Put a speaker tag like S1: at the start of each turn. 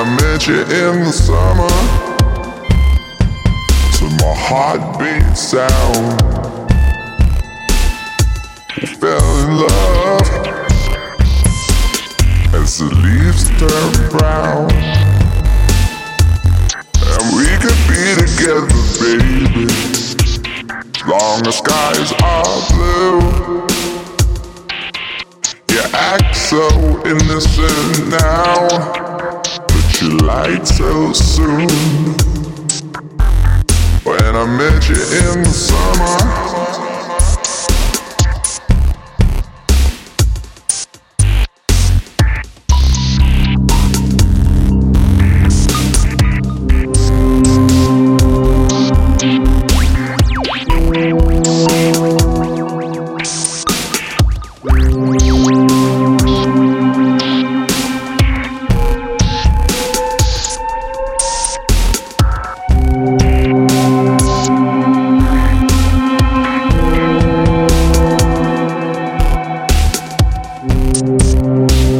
S1: I met you in the summer, to my heartbeat sound, we fell in love. As the leaves turn brown, and we could be together, baby, long as skies are blue. You act so innocent now, you lied so soon. When I met you in the summer. When